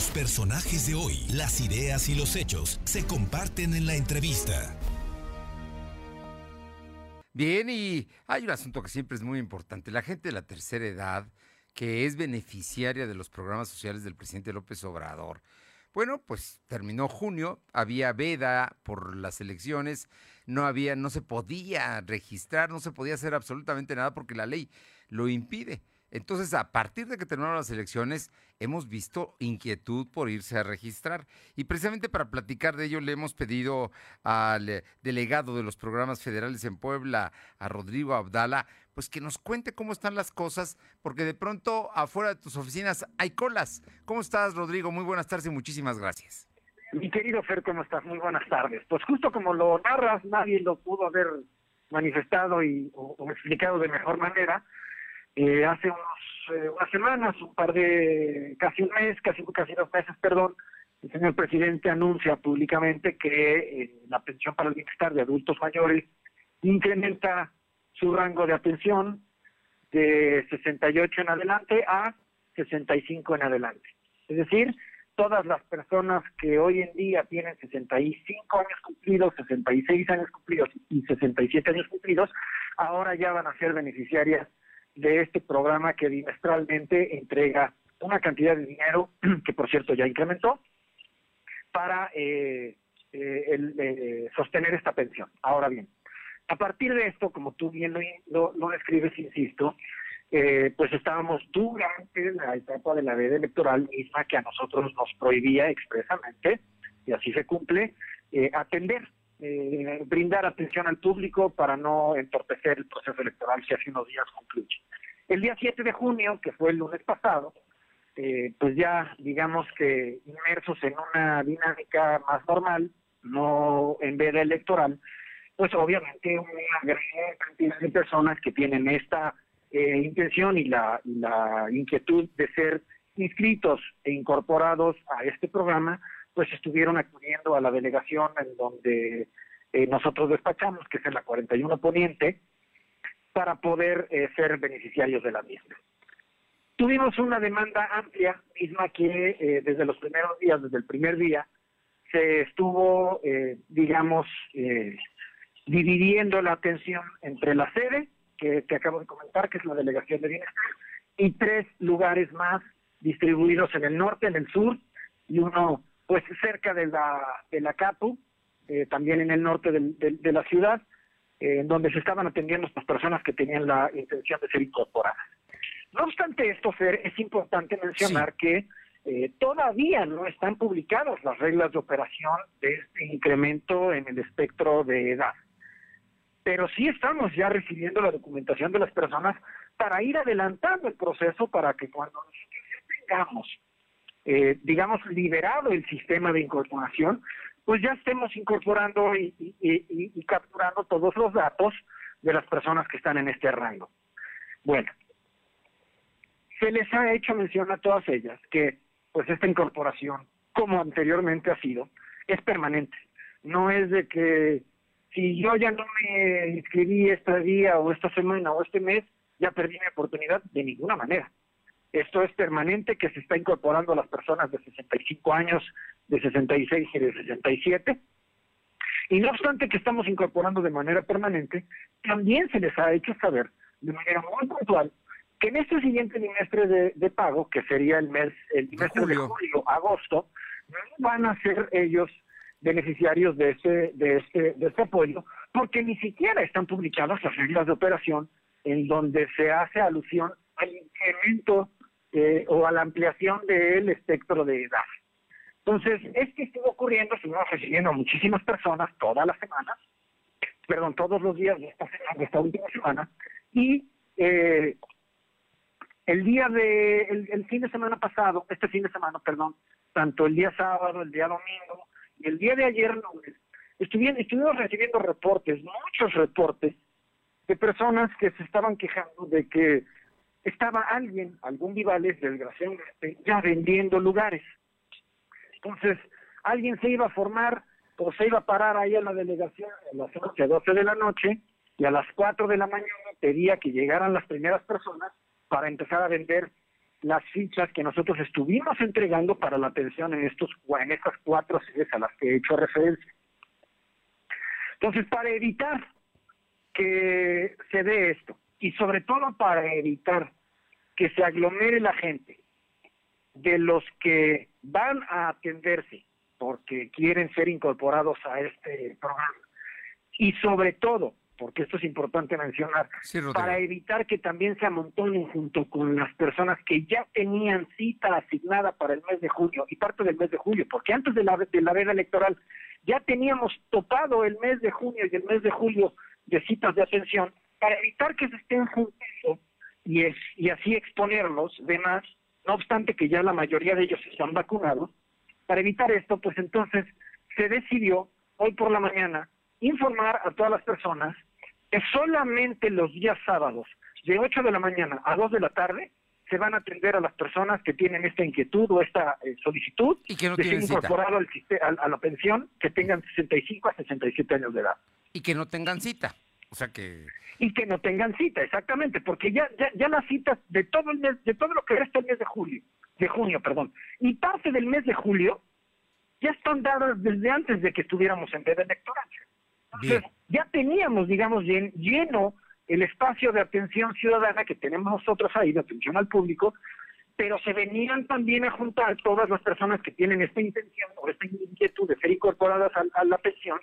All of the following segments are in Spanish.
Los personajes de hoy, las ideas y los hechos se comparten en la entrevista. Bien, y hay un asunto que siempre es muy importante. La gente de la tercera edad, que es beneficiaria de los programas sociales del presidente López Obrador. Bueno, pues terminó junio, había veda por las elecciones, no había, no se podía registrar, no se podía hacer absolutamente nada porque la ley lo impide. Entonces, a partir de que terminaron las elecciones, hemos visto inquietud por irse a registrar. Y precisamente para platicar de ello, le hemos pedido al delegado de los programas federales en Puebla, a Rodrigo Abdala, pues que nos cuente cómo están las cosas, porque de pronto afuera de tus oficinas hay colas. ¿Cómo estás, Rodrigo? Muy buenas tardes y muchísimas gracias. Mi querido Fer, ¿cómo estás? Muy buenas tardes. Pues justo como lo narras, nadie lo pudo haber manifestado y o explicado de mejor manera eh, hace unos, eh, unas semanas, un par de, casi un mes, casi, casi dos meses, perdón, el señor presidente anuncia públicamente que eh, la pensión para el bienestar de adultos mayores incrementa su rango de atención de 68 en adelante a 65 en adelante. Es decir, todas las personas que hoy en día tienen 65 años cumplidos, 66 años cumplidos y 67 años cumplidos, ahora ya van a ser beneficiarias de este programa que bimestralmente entrega una cantidad de dinero, que por cierto ya incrementó, para eh, eh, eh, sostener esta pensión. Ahora bien, a partir de esto, como tú bien lo, lo, describes, insisto, pues estábamos durante la etapa de la veda electoral misma que a nosotros nos prohibía expresamente, y así se cumple, atender eh, brindar atención al público para no entorpecer el proceso electoral que hace unos días concluye. El día 7 de junio, que fue el lunes pasado, eh, pues ya digamos que inmersos en una dinámica más normal, no en veda electoral, pues obviamente una gran cantidad de personas que tienen esta eh, intención y la, y la inquietud de ser inscritos e incorporados a este programa, pues estuvieron acudiendo a la delegación en donde eh, nosotros despachamos, que es en la 41 Poniente, para poder eh, ser beneficiarios de la misma. Tuvimos una demanda amplia, misma que eh, desde los primeros días, desde el primer día, se estuvo, digamos, dividiendo la atención entre la sede, que te acabo de comentar, que es la Delegación de Bienestar, y tres lugares más distribuidos en el norte, en el sur, y uno pues cerca de la, de la CAPU, eh, también en el norte de, la ciudad, eh, en donde se estaban atendiendo estas personas que tenían la intención de ser incorporadas. No obstante esto, Fer, es importante mencionar que eh, todavía no están publicadas las reglas de operación de este incremento en el espectro de edad. Pero sí estamos ya recibiendo la documentación de las personas para ir adelantando el proceso para que cuando nosotros ya tengamos eh, digamos, liberado el sistema de incorporación, pues ya estemos incorporando y, capturando todos los datos de las personas que están en este rango. Bueno, se les ha hecho mención a todas ellas que pues esta incorporación, como anteriormente ha sido, es permanente. No es de que si yo ya no me inscribí este día o esta semana o este mes, ya perdí mi oportunidad de ninguna manera. Esto es permanente que se está incorporando a las personas de 65 años, de 66 y de 67. Y no obstante que estamos incorporando de manera permanente, también se les ha hecho saber de manera muy puntual que en este siguiente trimestre de, pago, que sería el mes, el trimestre de julio, agosto, no van a ser ellos beneficiarios de este, de este, de este apoyo, porque ni siquiera están publicadas las reglas de operación en donde se hace alusión al incremento eh, o a la ampliación del espectro de edad. Entonces, esto estuvo ocurriendo, estuvimos recibiendo muchísimas personas todas las semanas, perdón, todos los días de esta, semana, de esta última semana, y eh, el día de, el, fin de semana pasado, este fin de semana, perdón, tanto el día sábado, el día domingo y el día de ayer lunes, estuvimos recibiendo reportes, muchos reportes, de personas que se estaban quejando de que estaba alguien, algún Vivales, desgraciadamente, ya vendiendo lugares. Entonces, alguien se iba a formar o se iba a parar ahí a la delegación a las 11, 12 de la noche y a las 4 de la mañana pedía que llegaran las primeras personas para empezar a vender las fichas que nosotros estuvimos entregando para la atención en estos en estas cuatro sedes a las que he hecho referencia. Entonces, para evitar que se dé esto y sobre todo para evitar que se aglomere la gente de los que van a atenderse porque quieren ser incorporados a este programa. Y sobre todo porque esto es importante mencionar, para evitar que también se amontonen junto con las personas que ya tenían cita asignada para el mes de junio y parte del mes de julio, porque antes de la, de la veda electoral ya teníamos topado el mes de junio y el mes de julio de citas de atención, para evitar que se estén juntando y, es, y así exponerlos de más, no obstante que ya la mayoría de ellos están vacunados, para evitar esto, pues entonces se decidió hoy por la mañana informar a todas las personas que solamente los días sábados, de 8 de la mañana a 2 de la tarde, se van a atender a las personas que tienen esta inquietud o esta eh, solicitud y que no de ser incorporado al, a, la pensión que tengan 65 a 67 años de edad. Y que no tengan cita. O sea que y que no tengan cita, exactamente, porque ya, ya, ya las citas de todo el mes, de todo lo que resta el mes de julio, de junio, perdón, y parte del mes de julio ya están dadas desde antes de que estuviéramos en veda electoral. Entonces, ya teníamos, digamos, lleno el espacio de atención ciudadana que tenemos nosotros ahí, de atención al público, pero se venían también a juntar todas las personas que tienen esta intención o esta inquietud de ser incorporadas a, la pensión.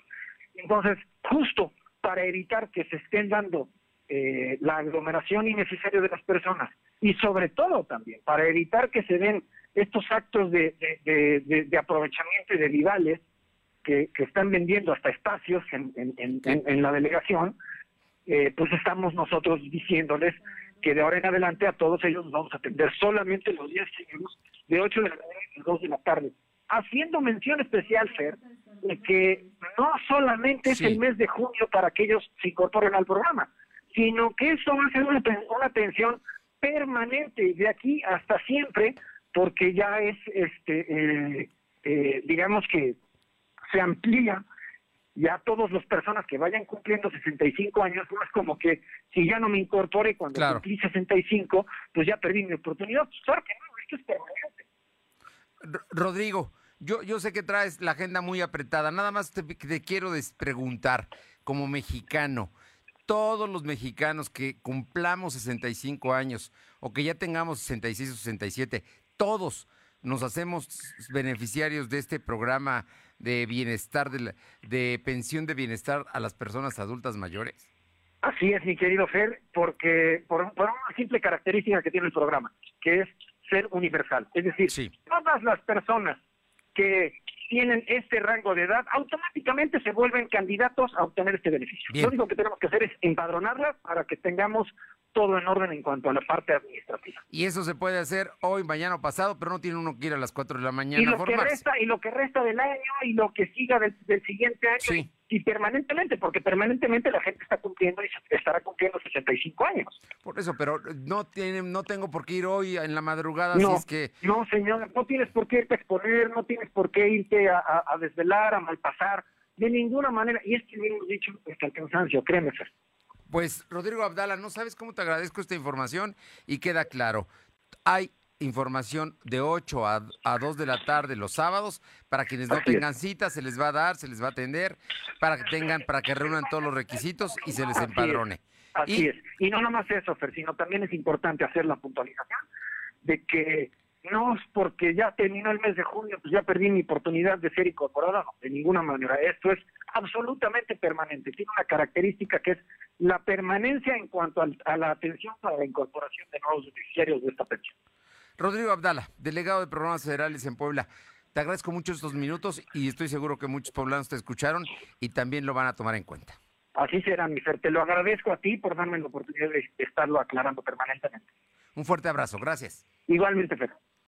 Entonces, justo para evitar que se estén dando eh, la aglomeración innecesaria de las personas y sobre todo también para evitar que se den estos actos de, de aprovechamiento y de rivales que, están vendiendo hasta espacios en, en, la delegación, eh, pues estamos nosotros diciéndoles que de ahora en adelante a todos ellos nos vamos a atender solamente los días seguidos de 8 de la mañana y 2 de la tarde. Haciendo mención especial, Fer, de que no solamente es el mes de junio para que ellos se incorporen al programa, sino que esto va a ser una, una atención permanente de aquí hasta siempre, porque ya es, este, eh, eh, digamos que se amplía ya todas las personas que vayan cumpliendo 65 años, no es como que si ya no me incorporé cuando cumplí 65, pues ya perdí mi oportunidad. Claro que no, esto es permanente. Rodrigo, yo, yo sé que traes la agenda muy apretada, nada más te, te quiero preguntar, como mexicano, todos los mexicanos que cumplamos 65 años o que ya tengamos 66 o 67, todos nos hacemos beneficiarios de este programa de bienestar, de, de pensión de bienestar a las personas adultas mayores? Así es, mi querido Fer, porque por, una simple característica que tiene el programa, que es ser universal. Es decir, todas las personas que tienen este rango de edad automáticamente se vuelven candidatos a obtener este beneficio. Lo único que tenemos que hacer es empadronarlas para que tengamos todo en orden en cuanto a la parte administrativa. Y eso se puede hacer hoy, mañana o pasado, pero no tiene uno que ir a las 4 de la mañana. Y lo, que resta, y lo que resta del año y lo que siga del, siguiente año y, permanentemente, porque permanentemente la gente está cumpliendo y estará cumpliendo 65 años. Por eso, pero no tiene, no tengo por qué ir hoy en la madrugada. No, es que... no, señor, no tienes por qué irte a exponer, no tienes por qué irte a, a, desvelar, a malpasar, de ninguna manera. Y es que lo hemos dicho hasta el cansancio, créeme, Fer. Pues Rodrigo Abdala, no sabes cómo te agradezco esta información y queda claro. Hay información de 8 a, 2 de la tarde los sábados para quienes no tengan cita, se les va a dar, se les va a atender, para que tengan, para que reúnan todos los requisitos y se les empadrone. Así es. Y no nomás eso, Fer, sino también es importante hacer la puntualización de que no es porque ya terminó el mes de junio, pues ya perdí mi oportunidad de ser incorporado, no, de ninguna manera. Esto es absolutamente permanente. Tiene una característica que es la permanencia en cuanto a, la atención para la incorporación de nuevos beneficiarios de esta pensión. Rodrigo Abdala, delegado de programas federales en Puebla. Te agradezco mucho estos minutos y estoy seguro que muchos poblanos te escucharon y también lo van a tomar en cuenta. Así será, mi Fer. Te lo agradezco a ti por darme la oportunidad de estarlo aclarando permanentemente. Un fuerte abrazo. Gracias. Igualmente, Fer.